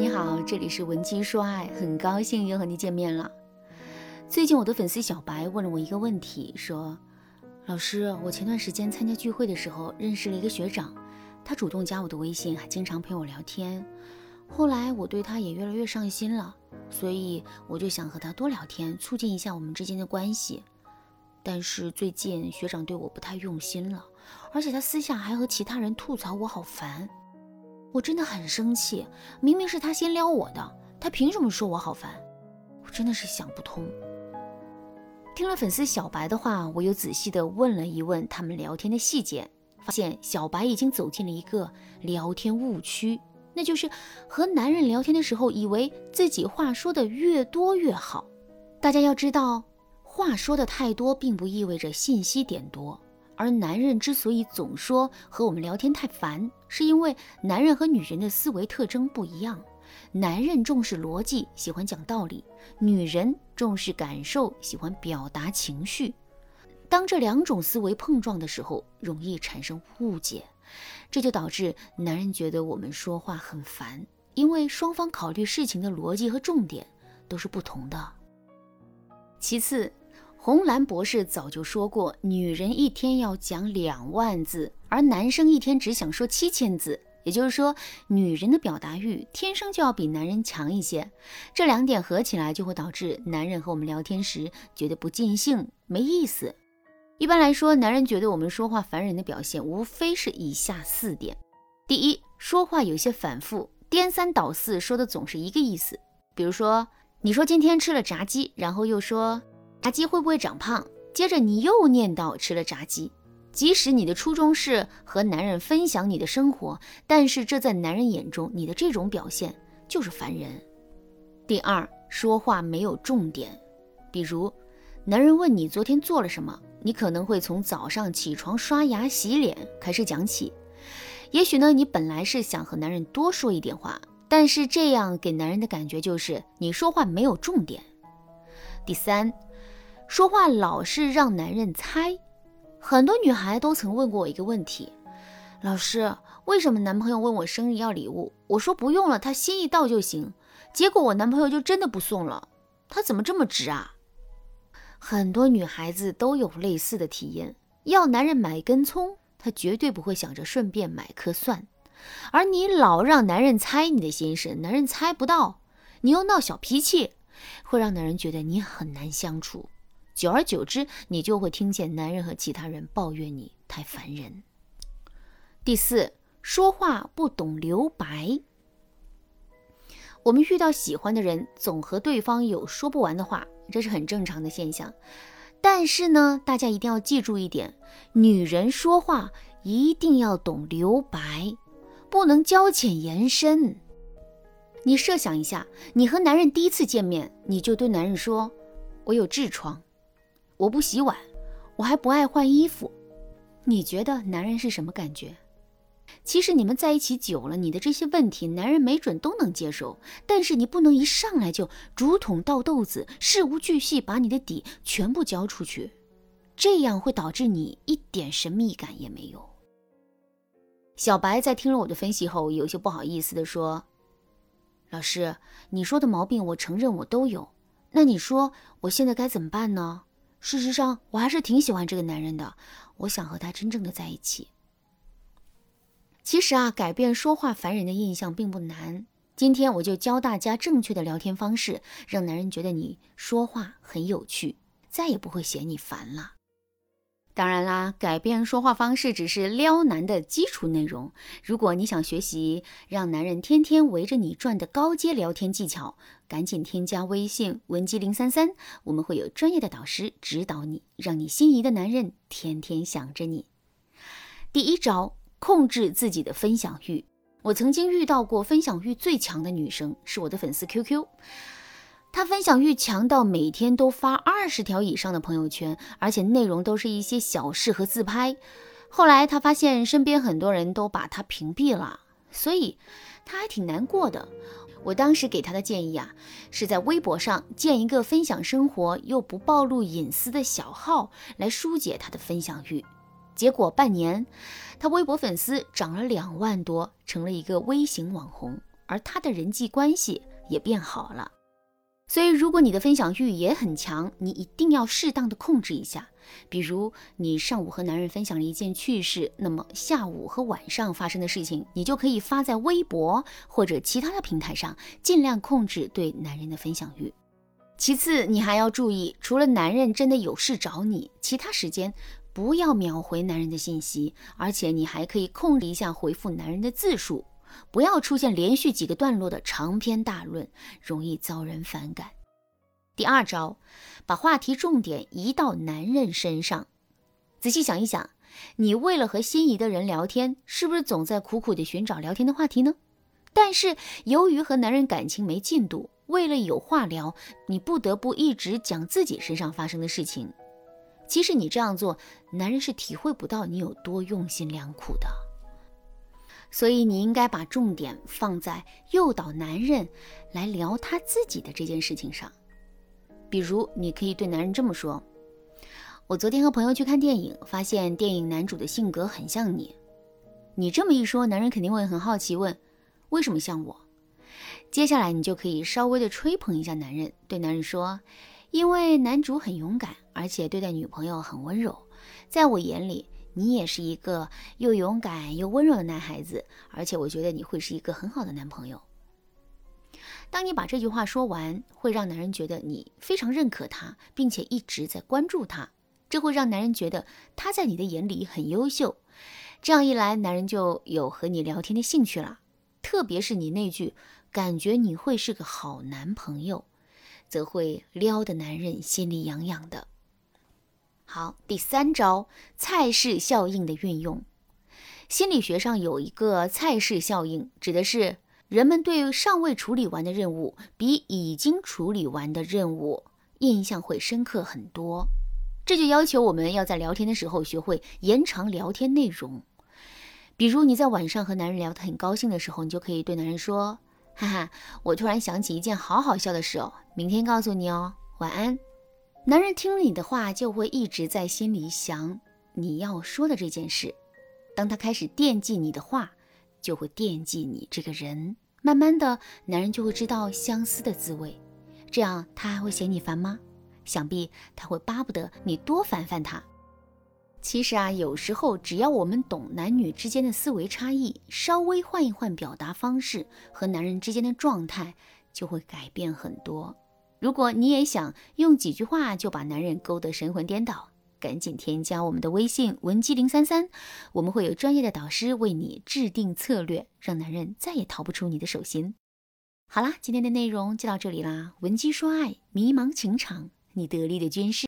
你好，这里是文姬说爱，很高兴又和你见面了。最近我的粉丝小白问了我一个问题，说：“老师，我前段时间参加聚会的时候认识了一个学长，他主动加我的微信，还经常陪我聊天。后来我对他也越来越上心了，所以我就想和他多聊天，促进一下我们之间的关系。但是最近学长对我不太用心了，而且他私下还和其他人吐槽我，好烦。”我真的很生气，明明是他先撩我的，他凭什么说我好烦？我真的是想不通。听了粉丝小白的话，我又仔细的问了一问他们聊天的细节，发现小白已经走进了一个聊天误区，那就是和男人聊天的时候，以为自己话说的越多越好。大家要知道，话说的太多，并不意味着信息点多。而男人之所以总说和我们聊天太烦，是因为男人和女人的思维特征不一样。男人重视逻辑，喜欢讲道理；女人重视感受，喜欢表达情绪。当这两种思维碰撞的时候，容易产生误解，这就导致男人觉得我们说话很烦，因为双方考虑事情的逻辑和重点都是不同的。其次。红蓝博士早就说过，女人一天要讲两万字，而男生一天只想说七千字。也就是说，女人的表达欲天生就要比男人强一些。这两点合起来，就会导致男人和我们聊天时觉得不尽兴、没意思。一般来说，男人觉得我们说话烦人的表现，无非是以下四点：第一，说话有些反复，颠三倒四，说的总是一个意思。比如说，你说今天吃了炸鸡，然后又说。炸鸡会不会长胖？接着你又念叨吃了炸鸡，即使你的初衷是和男人分享你的生活，但是这在男人眼中，你的这种表现就是烦人。第二，说话没有重点，比如男人问你昨天做了什么，你可能会从早上起床、刷牙、洗脸开始讲起。也许呢，你本来是想和男人多说一点话，但是这样给男人的感觉就是你说话没有重点。第三。说话老是让男人猜，很多女孩都曾问过我一个问题：老师，为什么男朋友问我生日要礼物，我说不用了，他心意到就行，结果我男朋友就真的不送了，他怎么这么直啊？很多女孩子都有类似的体验，要男人买根葱，他绝对不会想着顺便买颗蒜，而你老让男人猜你的心事，男人猜不到，你又闹小脾气，会让男人觉得你很难相处。久而久之，你就会听见男人和其他人抱怨你太烦人。第四，说话不懂留白。我们遇到喜欢的人，总和对方有说不完的话，这是很正常的现象。但是呢，大家一定要记住一点：女人说话一定要懂留白，不能交浅言深。你设想一下，你和男人第一次见面，你就对男人说：“我有痔疮。”我不洗碗，我还不爱换衣服，你觉得男人是什么感觉？其实你们在一起久了，你的这些问题，男人没准都能接受。但是你不能一上来就竹筒倒豆子，事无巨细把你的底全部交出去，这样会导致你一点神秘感也没有。小白在听了我的分析后，有些不好意思的说：“老师，你说的毛病我承认我都有，那你说我现在该怎么办呢？”事实上，我还是挺喜欢这个男人的。我想和他真正的在一起。其实啊，改变说话烦人的印象并不难。今天我就教大家正确的聊天方式，让男人觉得你说话很有趣，再也不会嫌你烦了。当然啦，改变说话方式只是撩男的基础内容。如果你想学习让男人天天围着你转的高阶聊天技巧，赶紧添加微信文姬零三三，我们会有专业的导师指导你，让你心仪的男人天天想着你。第一招，控制自己的分享欲。我曾经遇到过分享欲最强的女生，是我的粉丝 QQ。他分享欲强到每天都发二十条以上的朋友圈，而且内容都是一些小事和自拍。后来他发现身边很多人都把他屏蔽了，所以他还挺难过的。我当时给他的建议啊，是在微博上建一个分享生活又不暴露隐私的小号，来疏解他的分享欲。结果半年，他微博粉丝涨了两万多，成了一个微型网红。而他的人际关系也变好了。所以，如果你的分享欲也很强，你一定要适当的控制一下。比如，你上午和男人分享了一件趣事，那么下午和晚上发生的事情，你就可以发在微博或者其他的平台上，尽量控制对男人的分享欲。其次，你还要注意，除了男人真的有事找你，其他时间不要秒回男人的信息，而且你还可以控制一下回复男人的字数，不要出现连续几个段落的长篇大论，容易遭人反感。第二招，把话题重点移到男人身上。仔细想一想，你为了和心仪的人聊天，是不是总在苦苦的寻找聊天的话题呢？但是由于和男人感情没进度。为了有话聊，你不得不一直讲自己身上发生的事情。其实你这样做，男人是体会不到你有多用心良苦的。所以你应该把重点放在诱导男人来聊他自己的这件事情上。比如，你可以对男人这么说：“我昨天和朋友去看电影，发现电影男主的性格很像你。”你这么一说，男人肯定会很好奇，问：“为什么像我？”接下来你就可以稍微的吹捧一下男人，对男人说：“因为男主很勇敢，而且对待女朋友很温柔，在我眼里，你也是一个又勇敢又温柔的男孩子，而且我觉得你会是一个很好的男朋友。”当你把这句话说完，会让男人觉得你非常认可他，并且一直在关注他，这会让男人觉得他在你的眼里很优秀。这样一来，男人就有和你聊天的兴趣了，特别是你那句。感觉你会是个好男朋友，则会撩的男人心里痒痒的。好，第三招菜式效应的运用。心理学上有一个菜式效应，指的是人们对尚未处理完的任务比已经处理完的任务印象会深刻很多。这就要求我们要在聊天的时候学会延长聊天内容。比如你在晚上和男人聊得很高兴的时候，你就可以对男人说。哈哈，我突然想起一件好好笑的事哦，明天告诉你哦。晚安。男人听了你的话，就会一直在心里想你要说的这件事。当他开始惦记你的话，就会惦记你这个人。慢慢的，男人就会知道相思的滋味。这样，他还会嫌你烦吗？想必他会巴不得你多烦烦他。其实啊，有时候只要我们懂男女之间的思维差异，稍微换一换表达方式，和男人之间的状态就会改变很多。如果你也想用几句话就把男人勾得神魂颠倒，赶紧添加我们的微信文姬零三三，我们会有专业的导师为你制定策略，让男人再也逃不出你的手心。好啦，今天的内容就到这里啦，文姬说爱，迷茫情场，你得力的军师。